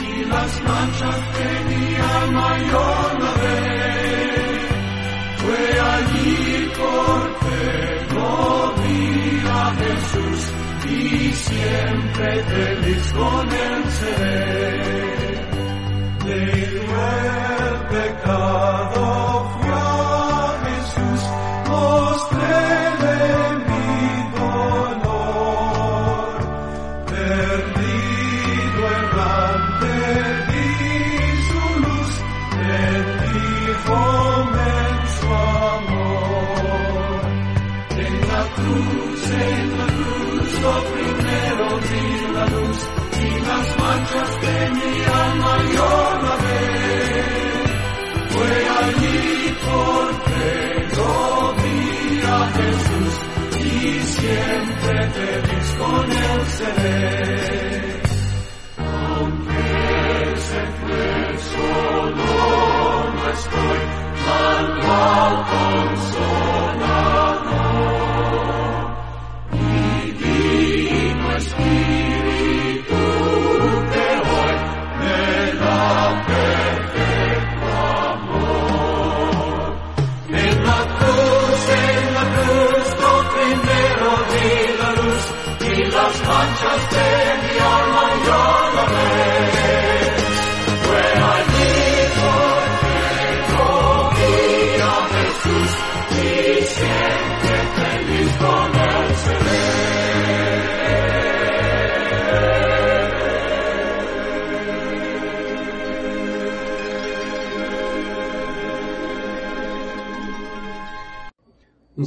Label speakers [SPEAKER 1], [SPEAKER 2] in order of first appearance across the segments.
[SPEAKER 1] y las manchas de mi alma yo la ve. Fue allí no vi a Jesús y siempre feliz con él seré. Dejo el pecado, siempre feliz con él seré.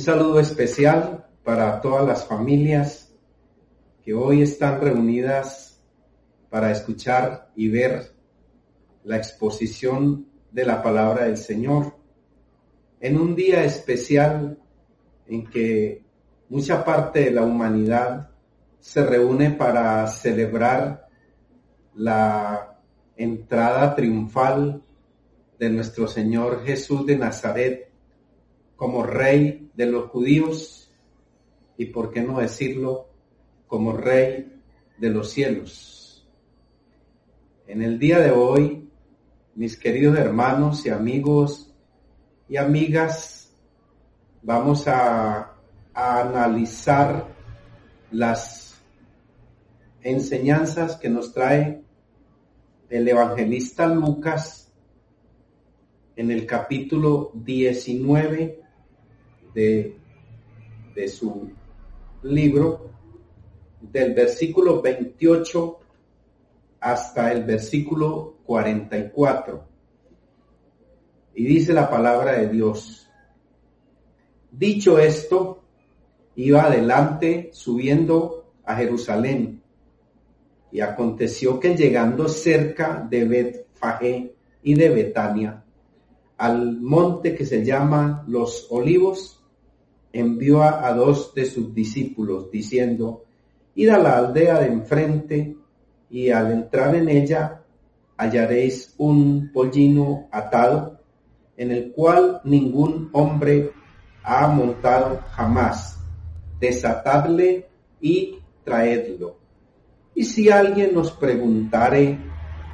[SPEAKER 2] Saludo especial para todas las familias que hoy están reunidas para escuchar y ver la exposición de la palabra del Señor. En un día especial en que mucha parte de la humanidad se reúne para celebrar la entrada triunfal de nuestro Señor Jesús de Nazaret como rey de los judíos y, por qué no decirlo, como rey de los cielos. En el día de hoy, mis queridos hermanos y amigos y amigas, vamos a, a analizar las enseñanzas que nos trae el evangelista Lucas en el capítulo 19 de, de su libro, del versículo 28 hasta el versículo 44. Y dice la palabra de Dios. Dicho esto, iba adelante subiendo a Jerusalén. Y aconteció que llegando cerca de Betfagé y de Betania, al monte que se llama Los Olivos, envió a, dos de sus discípulos, diciendo, Id a la aldea de enfrente, y al entrar en ella hallaréis un pollino atado, en el cual ningún hombre ha montado jamás. Desatadle y traedlo. Y si alguien nos preguntare,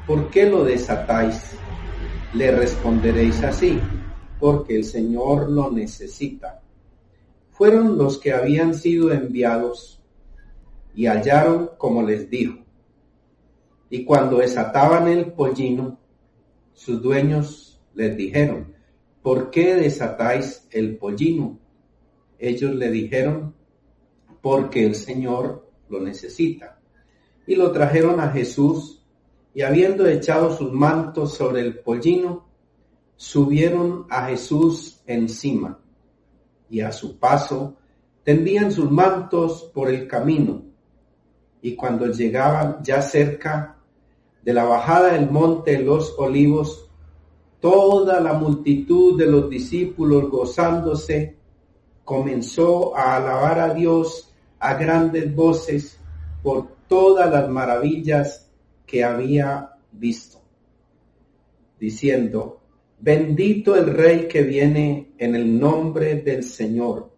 [SPEAKER 2] ¿por qué lo desatáis? Le responderéis así, porque el Señor lo necesita. Fueron los que habían sido enviados y hallaron como les dijo. Y cuando desataban el pollino, sus dueños les dijeron, ¿por qué desatáis el pollino? Ellos le dijeron, porque el Señor lo necesita. Y lo trajeron a Jesús, y habiendo echado sus mantos sobre el pollino, subieron a Jesús encima, y a su paso tendían sus mantos por el camino. Y cuando llegaban ya cerca de la bajada del monte los olivos, toda la multitud de los discípulos gozándose comenzó a alabar a Dios a grandes voces por todas las maravillas que había visto, diciendo, bendito el Rey que viene en el nombre del Señor,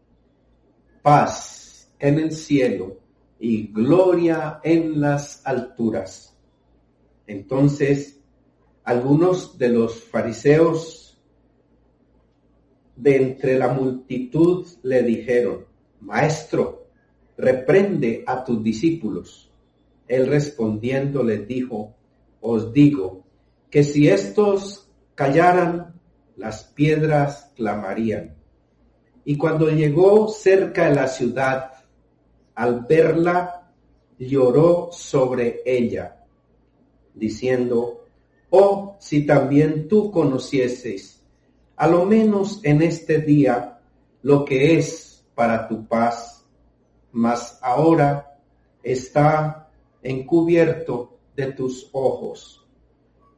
[SPEAKER 2] paz en el cielo y gloria en las alturas. Entonces, algunos de los fariseos de entre la multitud le dijeron, Maestro, reprende a tus discípulos. Él respondiendo les dijo, Os digo que si estos callaran, las piedras clamarían. Y cuando llegó cerca de la ciudad, al verla, lloró sobre ella, diciendo, Oh, si también tú conocieses, a lo menos en este día, lo que es para tu paz, mas ahora está encubierto de tus ojos,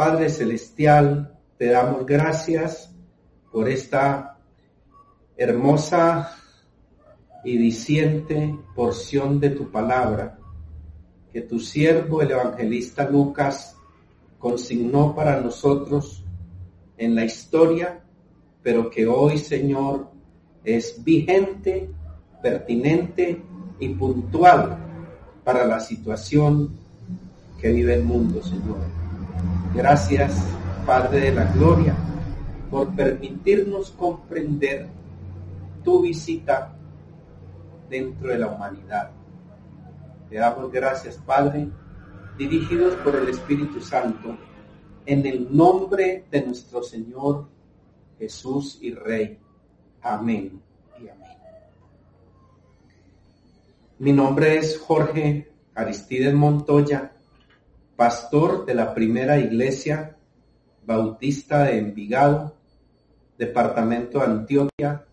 [SPEAKER 2] Padre Celestial, te damos gracias por esta hermosa y diciente porción de tu palabra que tu siervo, el evangelista Lucas, consignó para nosotros en la historia, pero que hoy, Señor, es vigente, pertinente y puntual para la situación que vive el mundo, Señor. Gracias, Padre de la Gloria, por permitirnos comprender tu visita dentro de la humanidad. Te damos gracias, Padre, dirigidos por el Espíritu Santo, en el nombre de nuestro Señor Jesús y Rey. Amén y amén. Mi nombre es Jorge Aristides Montoya, pastor de la primera iglesia bautista de Envigado, departamento de Antioquia,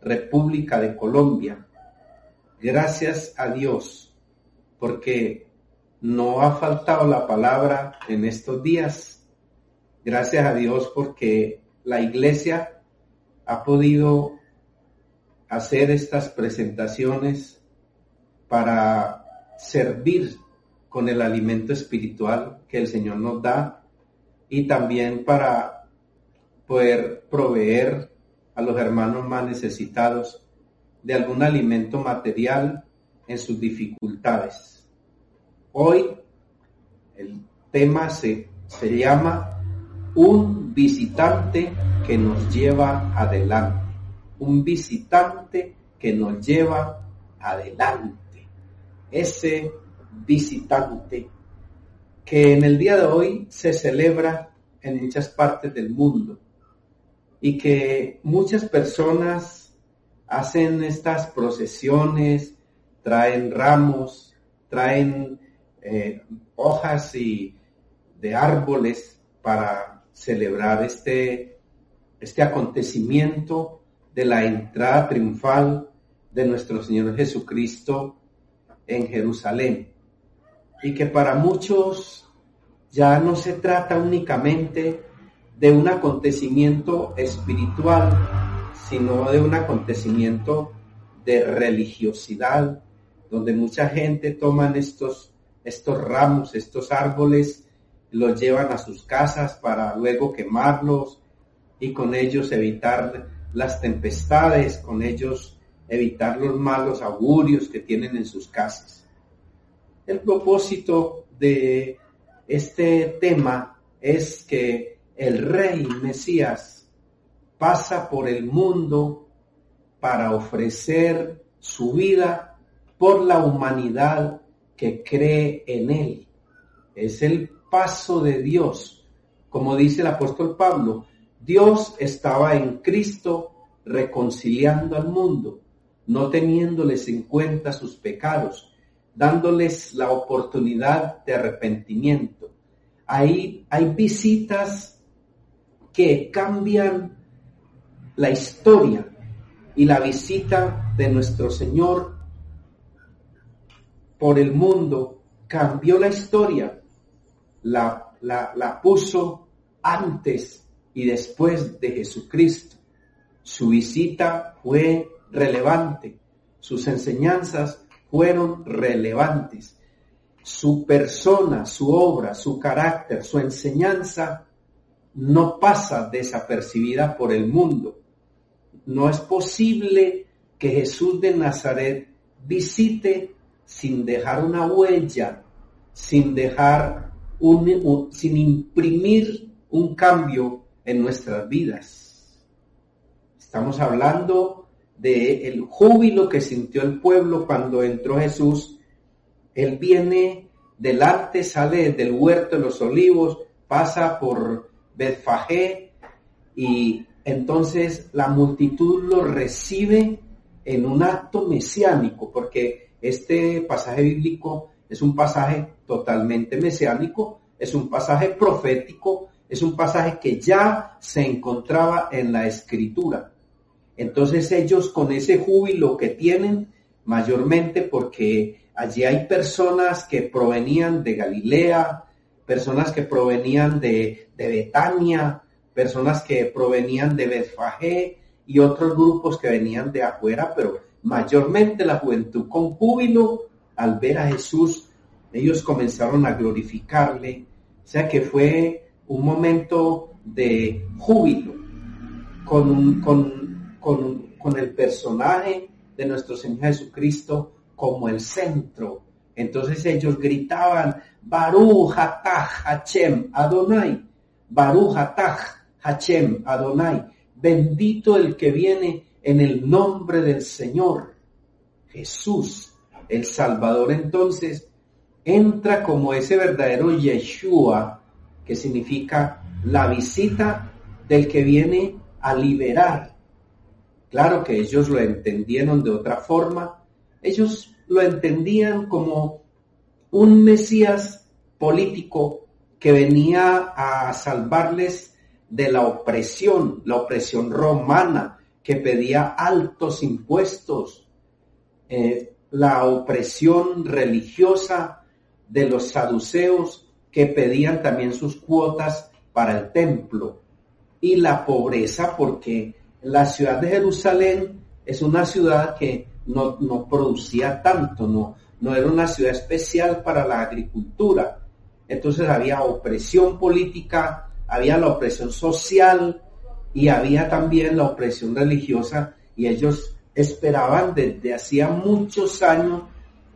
[SPEAKER 2] República de Colombia. Gracias a Dios, porque no ha faltado la palabra en estos días. Gracias a Dios porque la iglesia ha podido hacer estas presentaciones para servir con el alimento espiritual que el Señor nos da y también para poder proveer a los hermanos más necesitados de algún alimento material en sus dificultades. Hoy el tema se, se llama un visitante que nos lleva adelante. Un visitante que nos lleva adelante. Ese visitante que en el día de hoy se celebra en muchas partes del mundo y que muchas personas hacen estas procesiones, traen ramos, traen eh, hojas y de árboles para celebrar este, este acontecimiento de la entrada triunfal de nuestro Señor Jesucristo en Jerusalén. Y que para muchos ya no se trata únicamente de un acontecimiento espiritual, sino de un acontecimiento de religiosidad, donde mucha gente toman estos, estos ramos, estos árboles, los llevan a sus casas para luego quemarlos y con ellos evitar las tempestades, con ellos evitar los malos augurios que tienen en sus casas. El propósito de este tema es que el rey Mesías pasa por el mundo para ofrecer su vida por la humanidad que cree en él. Es el paso de Dios. Como dice el apóstol Pablo, Dios estaba en Cristo reconciliando al mundo, no teniéndoles en cuenta sus pecados, dándoles la oportunidad de arrepentimiento. Ahí hay visitas que cambian la historia y la visita de nuestro Señor por el mundo cambió la historia. La, la, la puso antes y después de Jesucristo. Su visita fue relevante, sus enseñanzas fueron relevantes, su persona, su obra, su carácter, su enseñanza no pasa desapercibida por el mundo. No es posible que Jesús de Nazaret visite sin dejar una huella, sin dejar un, sin imprimir un cambio en nuestras vidas. Estamos hablando de el júbilo que sintió el pueblo cuando entró Jesús. Él viene delante, sale del huerto de los olivos, pasa por Betfagé y entonces la multitud lo recibe en un acto mesiánico, porque este pasaje bíblico es un pasaje totalmente mesiánico, es un pasaje profético, es un pasaje que ya se encontraba en la escritura. Entonces ellos con ese júbilo que tienen, mayormente porque allí hay personas que provenían de Galilea, personas que provenían de, Betania, personas que provenían de Betfagé y otros grupos que venían de afuera, pero mayormente la juventud con júbilo al ver a Jesús, ellos comenzaron a glorificarle, o sea que fue un momento de júbilo con, con, con, el personaje de nuestro Señor Jesucristo como el centro. Entonces ellos gritaban, Baruch atah Hachem Adonai, Baruch atah Hachem Adonai, bendito el que viene en el nombre del Señor. Jesús, el Salvador entonces, entra como ese verdadero Yeshua, que significa la visita del que viene a liberar. Claro que ellos lo entendieron de otra forma, ellos lo entendían como un Mesías político que venía a salvarles de la opresión, la opresión romana, que pedía altos impuestos, eh, la opresión religiosa de los saduceos que pedían también sus cuotas para el templo. Y la pobreza porque la ciudad de Jerusalén es una ciudad que no, producía tanto, no era una ciudad especial para la agricultura. Entonces había opresión política, había la opresión social y había también la opresión religiosa y ellos esperaban desde hacía muchos años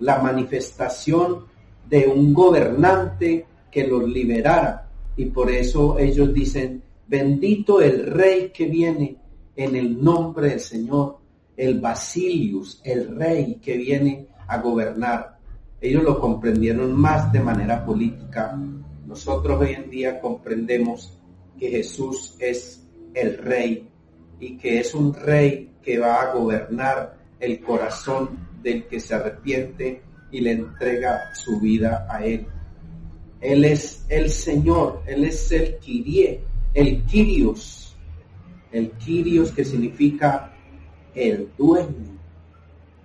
[SPEAKER 2] la manifestación de un gobernante que los liberara. Y por eso ellos dicen, bendito el rey que viene en el nombre del Señor, el Basilius, el rey que viene a gobernar. Ellos lo comprendieron más de manera política. Nosotros hoy en día comprendemos que Jesús es el rey y que es un rey que va a gobernar el corazón del que se arrepiente y le entrega su vida a él. Él es el Señor, Él es el Kirie, el Kyrios, el Kyrios que significa el dueño.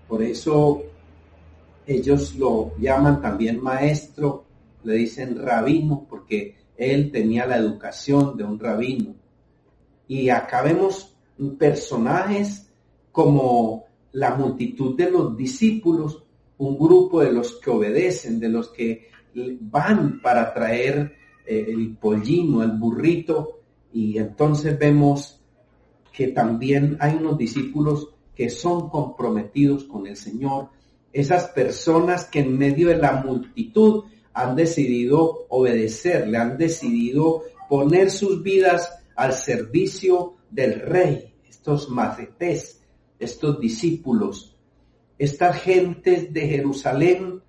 [SPEAKER 2] Por eso ellos lo llaman también maestro, le dicen rabino, porque él tenía la educación de un rabino. Y acá vemos personajes como la multitud de los discípulos, un grupo de los que obedecen, de los que van para traer eh, el pollino, el burrito, y entonces vemos que también hay unos discípulos que son comprometidos con el Señor, esas personas que en medio de la multitud han decidido obedecerle, han decidido poner sus vidas al servicio del rey, estos macetés, estos discípulos, estas gentes de Jerusalén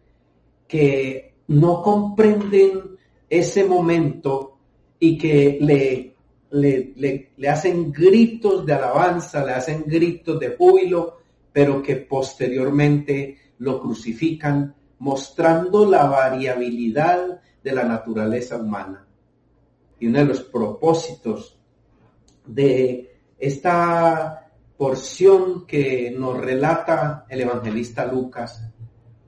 [SPEAKER 2] que no comprenden ese momento y que le, le, le hacen gritos de alabanza, le hacen gritos de júbilo, pero que posteriormente lo crucifican, mostrando la variabilidad de la naturaleza humana. Y uno de los propósitos de esta porción que nos relata el evangelista Lucas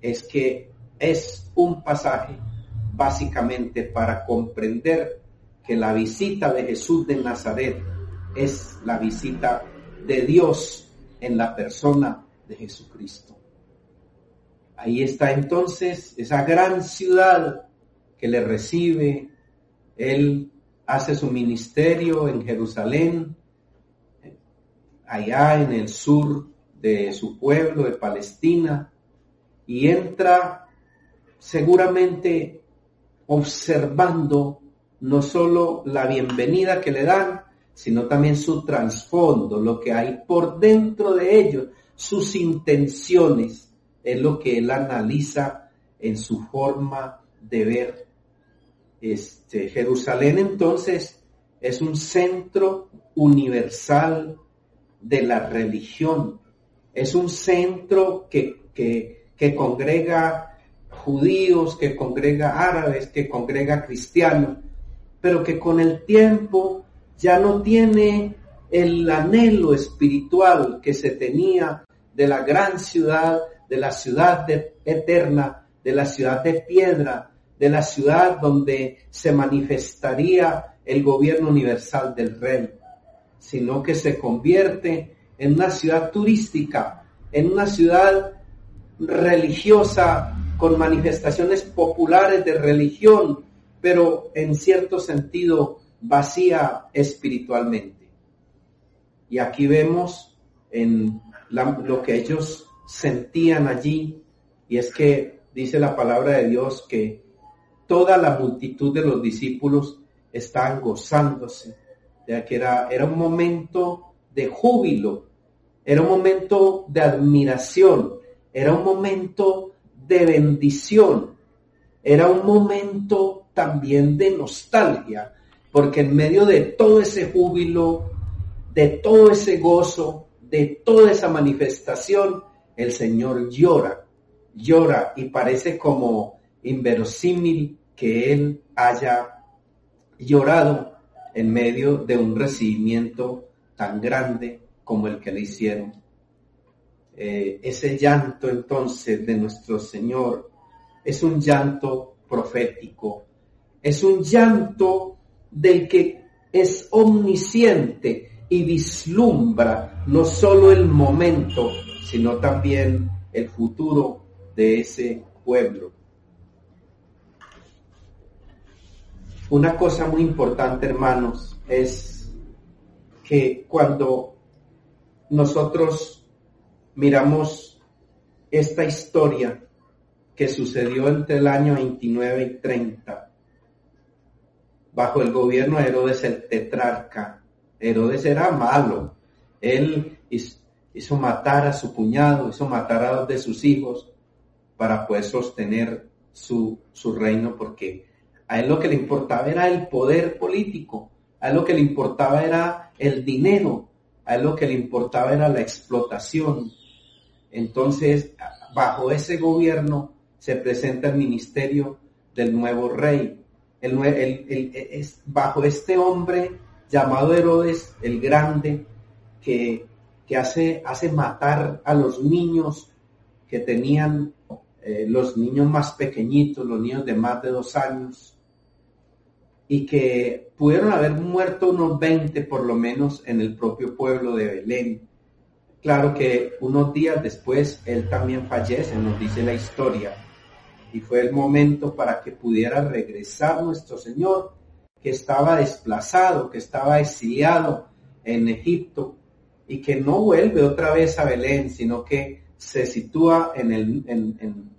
[SPEAKER 2] es que es un pasaje básicamente para comprender que la visita de Jesús de Nazaret es la visita de Dios en la persona de Jesucristo. Ahí está entonces esa gran ciudad que le recibe. Él hace su ministerio en Jerusalén, allá en el sur de su pueblo, de Palestina, y entra seguramente observando no solo la bienvenida que le dan, sino también su trasfondo, lo que hay por dentro de ellos, sus intenciones, es lo que él analiza en su forma de ver. Este, Jerusalén entonces es un centro universal de la religión, es un centro que, que, que congrega judíos, que congrega árabes, que congrega cristianos, pero que con el tiempo ya no tiene el anhelo espiritual que se tenía de la gran ciudad, de la ciudad eterna, de la ciudad de piedra, de la ciudad donde se manifestaría el gobierno universal del rey, sino que se convierte en una ciudad turística, en una ciudad religiosa con manifestaciones populares de religión, pero en cierto sentido vacía espiritualmente. Y aquí vemos en lo que ellos sentían allí, y es que dice la palabra de Dios que toda la multitud de los discípulos estaban gozándose, ya que era, era un momento de júbilo, era un momento de admiración, era un momento de bendición, era un momento también de nostalgia, porque en medio de todo ese júbilo, de todo ese gozo, de toda esa manifestación, el Señor llora, llora y parece como inverosímil que Él haya llorado en medio de un recibimiento tan grande como el que le hicieron. Eh, ese llanto entonces de nuestro Señor es un llanto profético, es un llanto del que es omnisciente y vislumbra no solo el momento, sino también el futuro de ese pueblo. Una cosa muy importante, hermanos, es que cuando nosotros miramos esta historia que sucedió entre el año 29 y 30, bajo el gobierno de Herodes el tetrarca. Herodes era malo. Él hizo, matar a su cuñado, hizo matar a dos de sus hijos para poder sostener su, su reino, porque a él lo que le importaba era el poder político, a él lo que le importaba era el dinero, a él lo que le importaba era la explotación. Entonces, bajo ese gobierno se presenta el ministerio del nuevo rey, el, es bajo este hombre llamado Herodes el Grande, que, que hace, hace matar a los niños que tenían eh, los niños más pequeñitos, los niños de más de dos años, y que pudieron haber muerto unos 20 por lo menos en el propio pueblo de Belén. Claro que unos días después él también fallece, nos dice la historia y fue el momento para que pudiera regresar nuestro Señor, que estaba desplazado, que estaba exiliado en Egipto y que no vuelve otra vez a Belén, sino que se sitúa en el, en,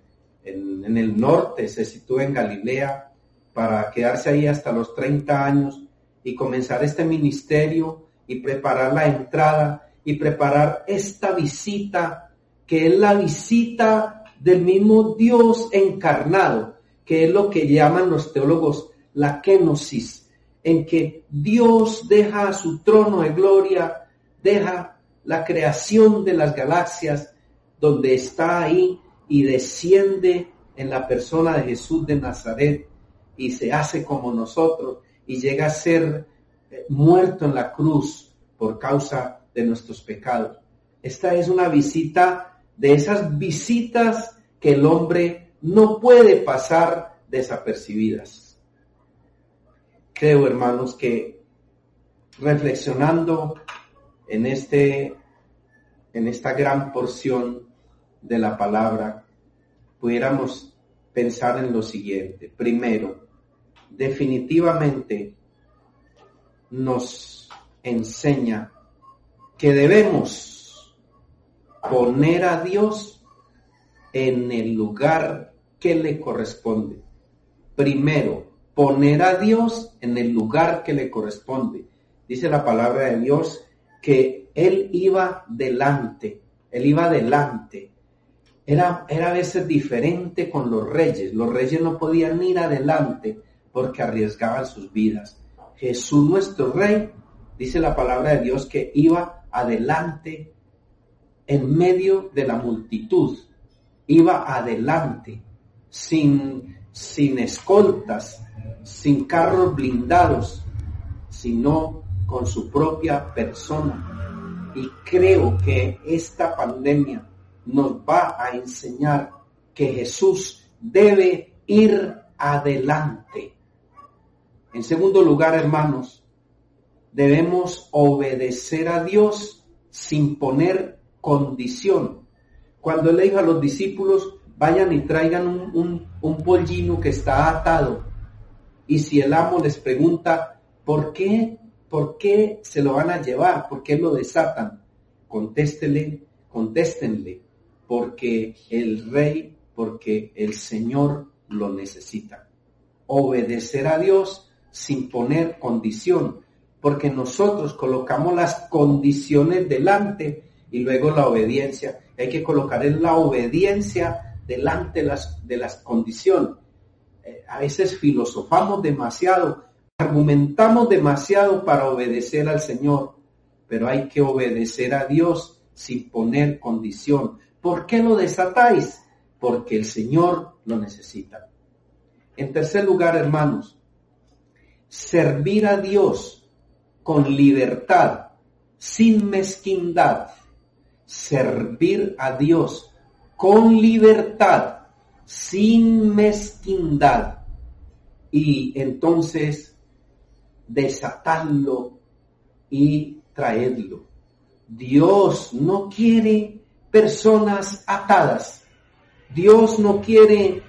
[SPEAKER 2] en, el norte, se sitúa en Galilea para quedarse ahí hasta los 30 años y comenzar este ministerio y preparar la entrada y preparar esta visita, que es la visita del mismo Dios encarnado, que es lo que llaman los teólogos la kenosis, en que Dios deja su trono de gloria, deja la creación de las galaxias, donde está ahí y desciende en la persona de Jesús de Nazaret y se hace como nosotros y llega a ser eh, muerto en la cruz por causa de nuestros pecados. Esta es una visita de esas visitas que el hombre no puede pasar desapercibidas. Creo, hermanos, que reflexionando en este en esta gran porción de la palabra, pudiéramos pensar en lo siguiente. Primero, definitivamente nos enseña que debemos poner a Dios en el lugar que le corresponde. Primero, poner a Dios en el lugar que le corresponde. Dice la palabra de Dios que Él iba delante, Él iba delante. Era, era a veces diferente con los reyes. Los reyes no podían ir adelante porque arriesgaban sus vidas. Jesús nuestro rey, dice la palabra de Dios, que iba adelante en medio de la multitud. Iba adelante, sin, sin escoltas, sin carros blindados, sino con su propia persona. Y creo que esta pandemia nos va a enseñar que Jesús debe ir adelante. En segundo lugar, hermanos, debemos obedecer a Dios sin poner condición. Cuando le dijo a los discípulos, vayan y traigan un, un, pollino que está atado. Y si el amo les pregunta, ¿por qué? ¿Por qué se lo van a llevar? ¿Por qué lo desatan? Contéstele, contéstenle, porque el rey, porque el Señor lo necesita. Obedecer a Dios sin poner condición, porque nosotros colocamos las condiciones delante y luego la obediencia. Hay que colocar en la obediencia delante de las, de las condiciones. Eh, a veces filosofamos demasiado, argumentamos demasiado para obedecer al Señor, pero hay que obedecer a Dios sin poner condición. ¿Por qué lo desatáis? Porque el Señor lo necesita. En tercer lugar, hermanos, servir a Dios con libertad, sin mezquindad. Servir a Dios con libertad, sin mezquindad. Y entonces desatarlo y traerlo. Dios no quiere personas atadas. Dios no quiere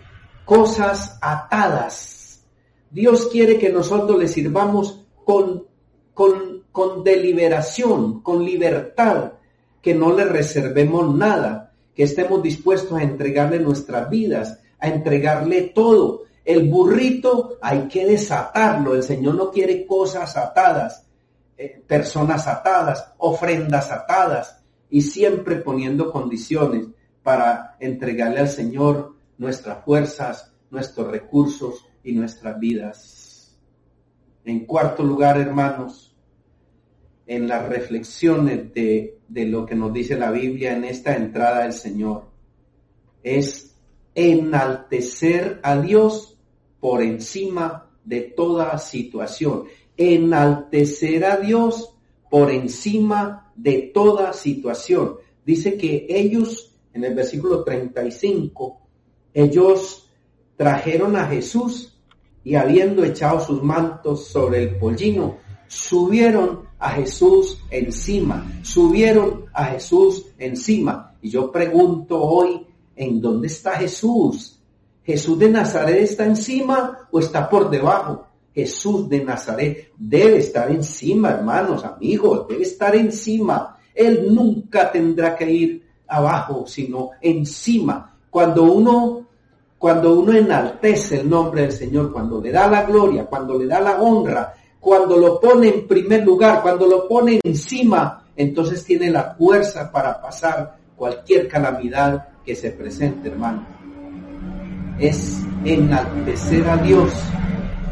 [SPEAKER 2] cosas atadas. Dios quiere que nosotros le sirvamos con, con, con deliberación, con libertad, que no le reservemos nada, que estemos dispuestos a entregarle nuestras vidas, a entregarle todo. El burrito hay que desatarlo. El Señor no quiere cosas atadas, eh, personas atadas, ofrendas atadas y siempre poniendo condiciones para entregarle al Señor nuestras fuerzas, nuestros recursos y nuestras vidas. En cuarto lugar, hermanos, en las reflexiones de, de lo que nos dice la Biblia en esta entrada del Señor, es enaltecer a Dios por encima de toda situación. Enaltecer a Dios por encima de toda situación. Dice que ellos, en el versículo 35, ellos trajeron a Jesús y habiendo echado sus mantos sobre el pollino, subieron a Jesús encima, subieron a Jesús encima. Y yo pregunto hoy, ¿en dónde está Jesús? ¿Jesús de Nazaret está encima o está por debajo? Jesús de Nazaret debe estar encima, hermanos, amigos, debe estar encima. Él nunca tendrá que ir abajo, sino encima. Cuando uno, cuando uno enaltece el nombre del Señor, cuando le da la gloria, cuando le da la honra, cuando lo pone en primer lugar, cuando lo pone encima, entonces tiene la fuerza para pasar cualquier calamidad que se presente, hermano. Es enaltecer a Dios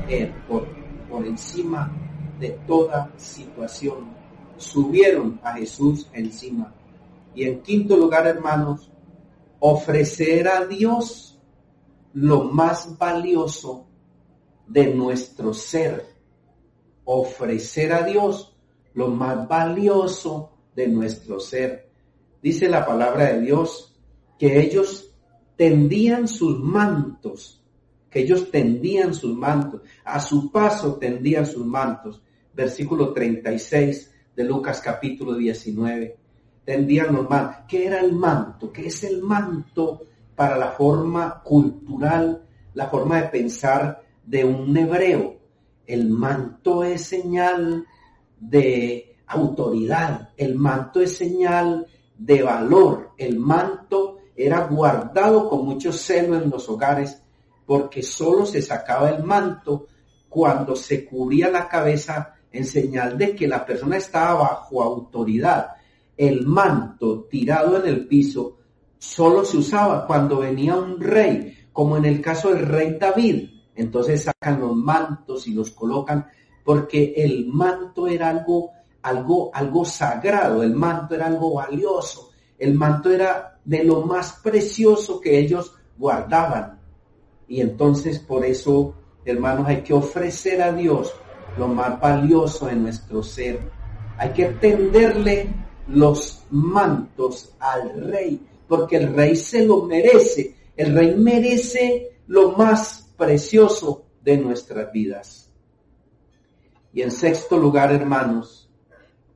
[SPEAKER 2] eh, por, por encima de toda situación. Subieron a Jesús encima. Y en quinto lugar, hermanos, ofrecer a Dios lo más valioso de nuestro ser. Ofrecer a Dios lo más valioso de nuestro ser. Dice la palabra de Dios que ellos tendían sus mantos que ellos tendían sus mantos, a su paso tendían sus mantos. Versículo 36 de Lucas capítulo 19. Tendían los mantos. ¿Qué era el manto? ¿Qué es el manto para la forma cultural, la forma de pensar de un hebreo? El manto es señal de autoridad, el manto es señal de valor, el manto era guardado con mucho celo en los hogares porque solo se sacaba el manto cuando se cubría la cabeza en señal de que la persona estaba bajo autoridad. El manto tirado en el piso solo se usaba cuando venía un rey, como en el caso del rey David. Entonces sacan los mantos y los colocan porque el manto era algo, algo, algo sagrado, el manto era algo valioso, el manto era de lo más precioso que ellos guardaban. Y entonces por eso, hermanos, hay que ofrecer a Dios lo más valioso en nuestro ser. Hay que tenderle los mantos al rey, porque el rey se lo merece. El rey merece lo más precioso de nuestras vidas. Y en sexto lugar, hermanos,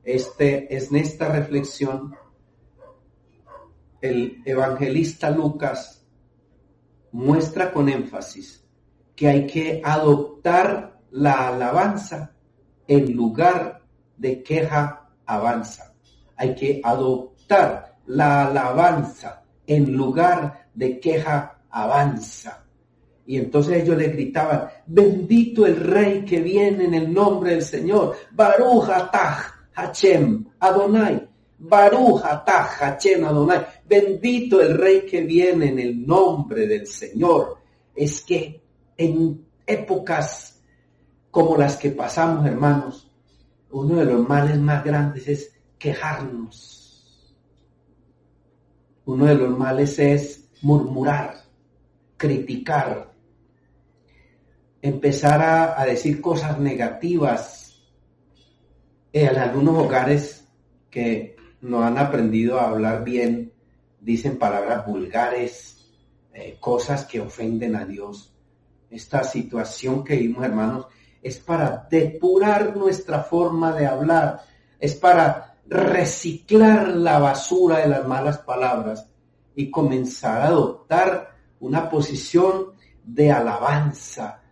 [SPEAKER 2] este es en esta reflexión el evangelista Lucas muestra con énfasis que hay que adoptar la alabanza en lugar de queja avanza. Hay que adoptar la alabanza en lugar de queja avanza. Y entonces ellos le gritaban, bendito el rey que viene en el nombre del Señor, Baruch Hachem Adonai, Baruch Atah Hachem Adonai, bendito el rey que viene en el nombre del Señor. Es que en épocas como las que pasamos, hermanos, uno de los males más grandes es quejarnos. Uno de los males es murmurar, criticar, empezar a, decir cosas negativas. En algunos hogares que no han aprendido a hablar bien, dicen palabras vulgares, eh, cosas que ofenden a Dios. Esta situación que vimos, hermanos, es para depurar nuestra forma de hablar, es para reciclar la basura de las malas palabras y comenzar a adoptar una posición de alabanza,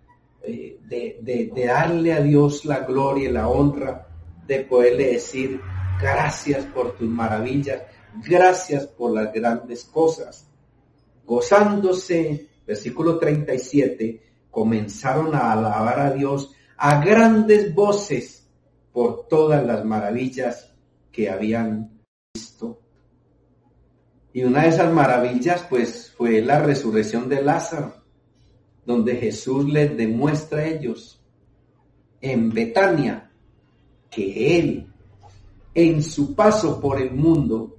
[SPEAKER 2] de, de, darle a Dios la gloria y la honra, de poderle decir gracias por tus maravillas, gracias por las grandes cosas. Gozándose, versículo 37, comenzaron a alabar a Dios a grandes voces por todas las maravillas que habían visto. Y una de esas maravillas, pues, fue la resurrección de Lázaro donde Jesús les demuestra a ellos en Betania que Él, en su paso por el mundo,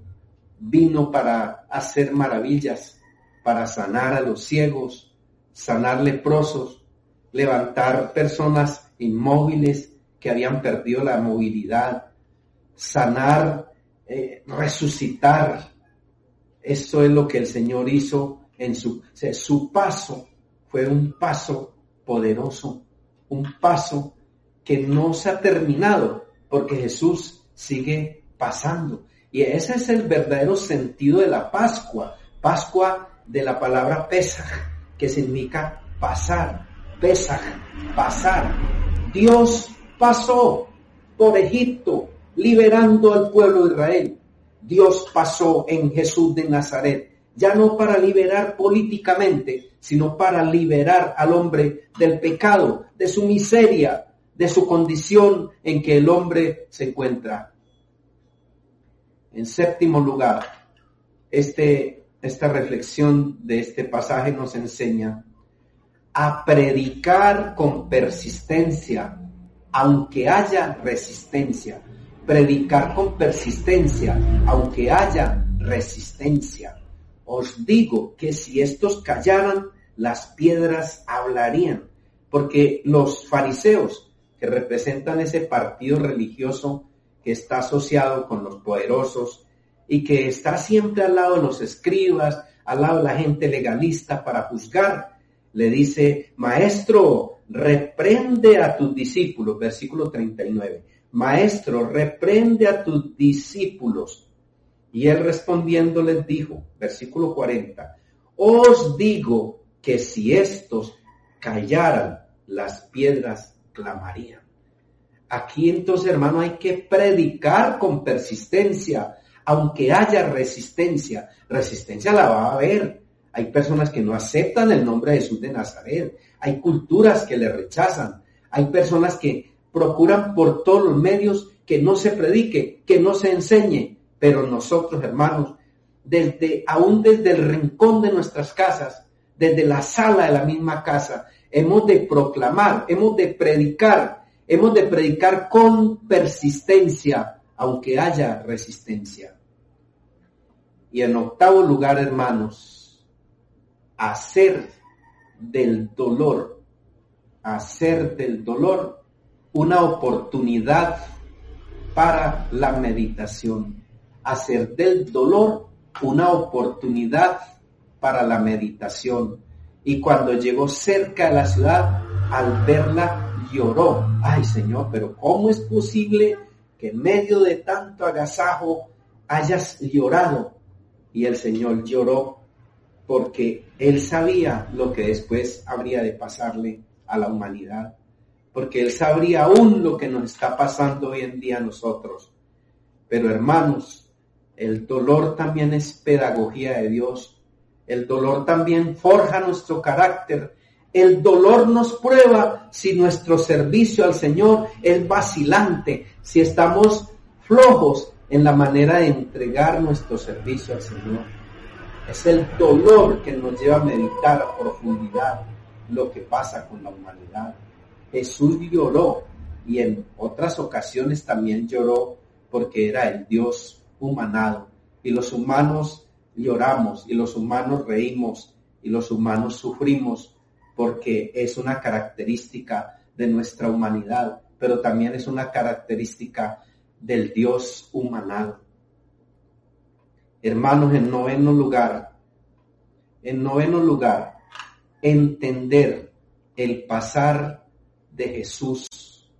[SPEAKER 2] vino para hacer maravillas, para sanar a los ciegos, sanar leprosos, levantar personas inmóviles que habían perdido la movilidad, sanar, eh, resucitar. Eso es lo que el Señor hizo en su, su paso fue un paso poderoso, un paso que no se ha terminado, porque Jesús sigue pasando. Y ese es el verdadero sentido de la Pascua. Pascua de la palabra Pesaj, que significa pasar. Pesaj, pasar. Dios pasó por Egipto, liberando al pueblo de Israel. Dios pasó en Jesús de Nazaret, ya no para liberar políticamente, sino para liberar al hombre del pecado, de su miseria, de su condición en que el hombre se encuentra. En séptimo lugar, este, esta reflexión de este pasaje nos enseña a predicar con persistencia, aunque haya resistencia. Predicar con persistencia, aunque haya resistencia. Os digo que si estos callaran, las piedras hablarían, porque los fariseos, que representan ese partido religioso que está asociado con los poderosos y que está siempre al lado de los escribas, al lado de la gente legalista para juzgar, le dice, maestro, reprende a tus discípulos, versículo 39. Maestro, reprende a tus discípulos. Y él respondiendo les dijo, versículo 40, os digo que si estos callaran, las piedras clamarían. Aquí entonces, hermano, hay que predicar con persistencia, aunque haya resistencia. Resistencia la va a haber. Hay personas que no aceptan el nombre de Jesús de Nazaret. Hay culturas que le rechazan. Hay personas que procuran por todos los medios que no se predique, que no se enseñe. Pero nosotros, hermanos, desde, aún desde el rincón de nuestras casas, desde la sala de la misma casa, hemos de proclamar, hemos de predicar, hemos de predicar con persistencia, aunque haya resistencia. Y en octavo lugar, hermanos, hacer del dolor, hacer del dolor una oportunidad para la meditación, hacer del dolor una oportunidad para la meditación. Y cuando llegó cerca de la ciudad, al verla lloró. Ay Señor, pero ¿cómo es posible que en medio de tanto agasajo hayas llorado? Y el Señor lloró porque él sabía lo que después habría de pasarle a la humanidad, porque él sabría aún lo que nos está pasando hoy en día a nosotros. Pero hermanos, el dolor también es pedagogía de Dios. El dolor también forja nuestro carácter. El dolor nos prueba si nuestro servicio al Señor es vacilante, si estamos flojos en la manera de entregar nuestro servicio al Señor. Es el dolor que nos lleva a meditar a profundidad lo que pasa con la humanidad. Jesús lloró y en otras ocasiones también lloró porque era el Dios humanado. Y los humanos lloramos y los humanos reímos y los humanos sufrimos porque es una característica de nuestra humanidad, pero también es una característica del Dios humanado. Hermanos, en noveno lugar, en noveno lugar, entender el pasar de Jesús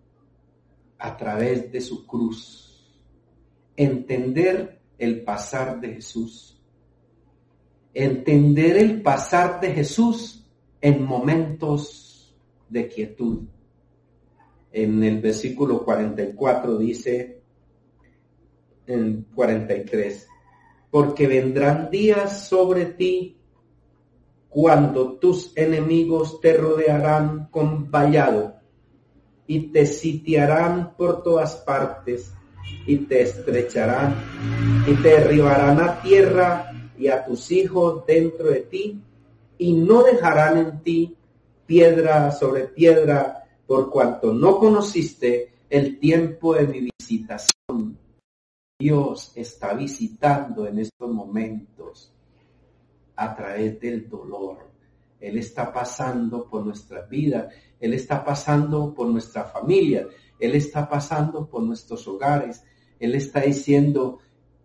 [SPEAKER 2] a través de su cruz entender el pasar de Jesús. Entender el pasar de Jesús en momentos de quietud. En el versículo 44 dice, en 43, porque vendrán días sobre ti cuando tus enemigos te rodearán con vallado y te sitiarán por todas partes y te estrecharán y te derribarán a tierra y a tus hijos dentro de ti y no dejarán en ti piedra sobre piedra por cuanto no conociste el tiempo de mi visitación. Dios está visitando en estos momentos a través del dolor. Él está pasando por nuestra vida, Él está pasando por nuestra familia, él está pasando por nuestros hogares. Él está diciendo,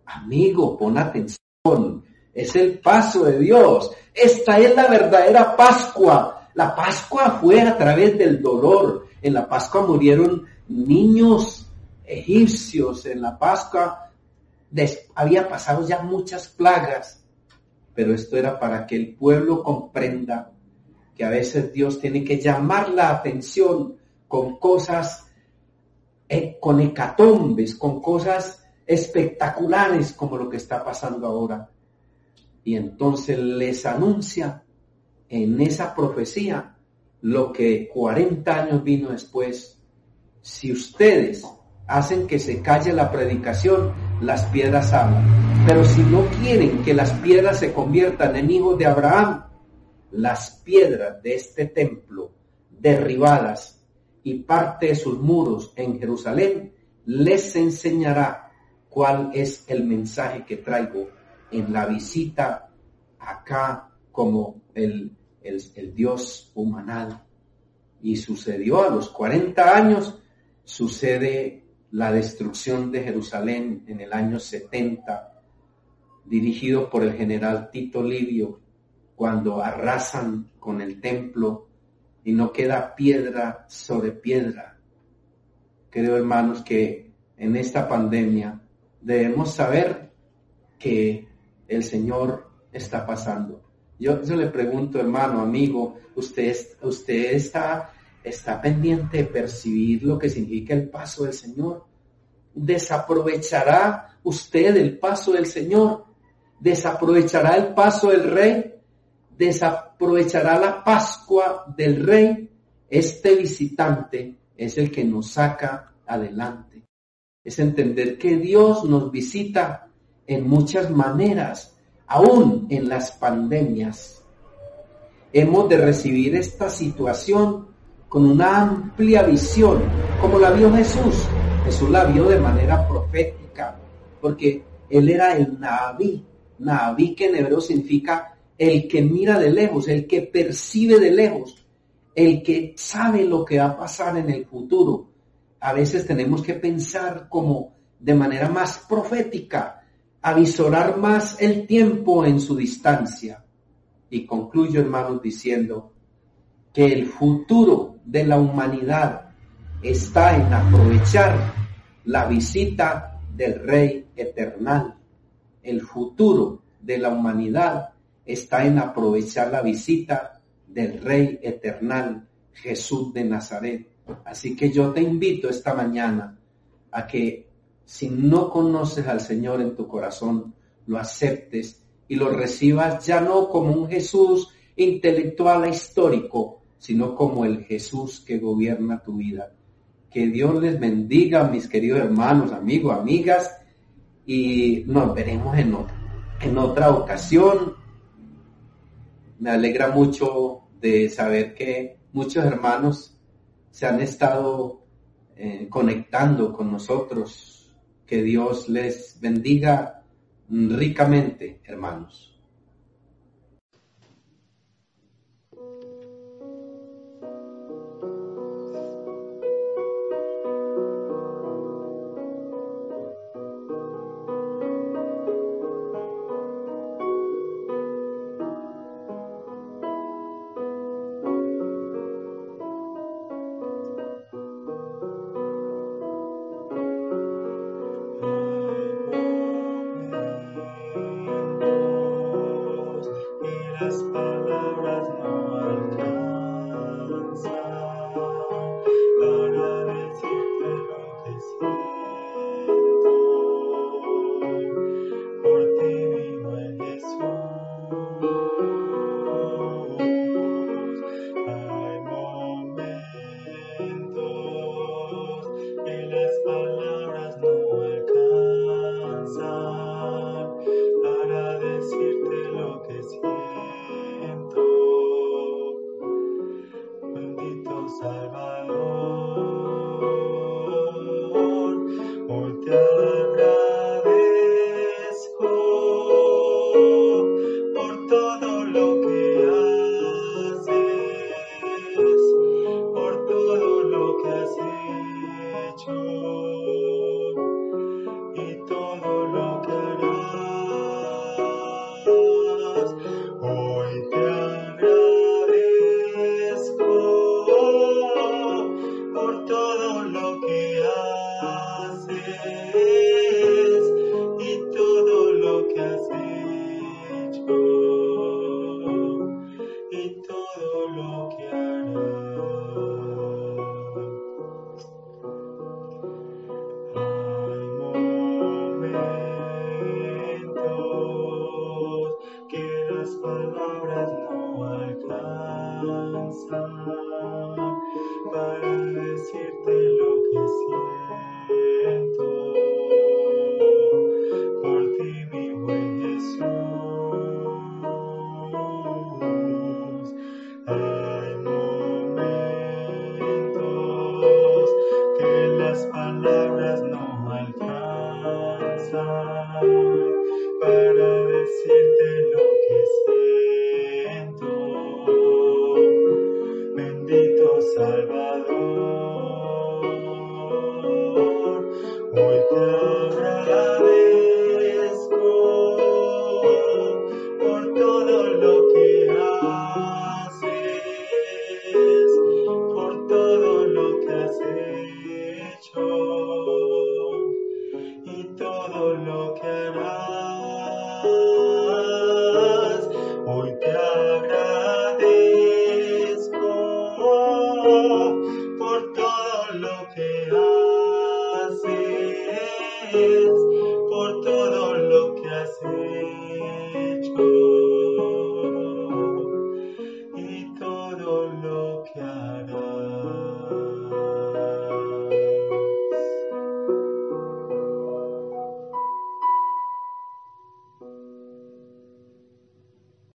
[SPEAKER 2] amigo, pon atención. Es el paso de Dios. Esta es la verdadera Pascua. La Pascua fue a través del dolor. En la Pascua murieron niños egipcios. En la Pascua había pasado ya muchas plagas. Pero esto era para que el pueblo comprenda que a veces Dios tiene que llamar la atención con cosas eh, con hecatombes, con cosas espectaculares como lo que está pasando ahora. Y entonces les anuncia en esa profecía lo que 40 años vino después. Si ustedes hacen que se calle la predicación, las piedras hablan. Pero si no quieren que las piedras se conviertan en hijos de Abraham, las piedras de este templo derribadas y parte de sus muros en Jerusalén, les enseñará cuál es el mensaje que traigo en la visita acá como el, el, Dios humanal. Y sucedió a los 40 años, sucede la destrucción de Jerusalén en el año 70, dirigido por el general Tito Livio, cuando arrasan con el templo y no queda piedra sobre piedra. Creo, hermanos, que en esta pandemia debemos saber que el Señor está pasando. Yo, yo le pregunto, hermano, amigo, usted, usted está, está pendiente de percibir lo que significa el paso del Señor. ¿Desaprovechará usted el paso del Señor? ¿Desaprovechará el paso del Rey? ¿Desaprovechará la Pascua del Rey? Este visitante es el que nos saca adelante. Es entender que Dios nos visita en muchas maneras, aún en las pandemias. Hemos de recibir esta situación con una amplia visión, como la vio Jesús. Jesús la vio de manera profética, porque él era el Naví. Naví que en hebreo significa el que mira de lejos, el que percibe de lejos, el que sabe lo que va a pasar en el futuro. A veces tenemos que pensar como de manera más profética, avisorar más el tiempo en su distancia. Y concluyo, hermanos, diciendo que el futuro de la humanidad está en aprovechar la visita del Rey Eternal. El futuro de la humanidad está en aprovechar la visita del Rey Eternal, Jesús de Nazaret. Así que yo te invito esta mañana a que si no conoces al Señor en tu corazón, lo aceptes y lo recibas ya no como un Jesús intelectual e histórico, sino como el Jesús que gobierna tu vida. Que Dios les bendiga, mis queridos hermanos, amigos, amigas, y nos veremos en en otra ocasión. Me alegra mucho de saber que muchos hermanos se han estado eh, conectando con nosotros. Que Dios les bendiga ricamente, hermanos.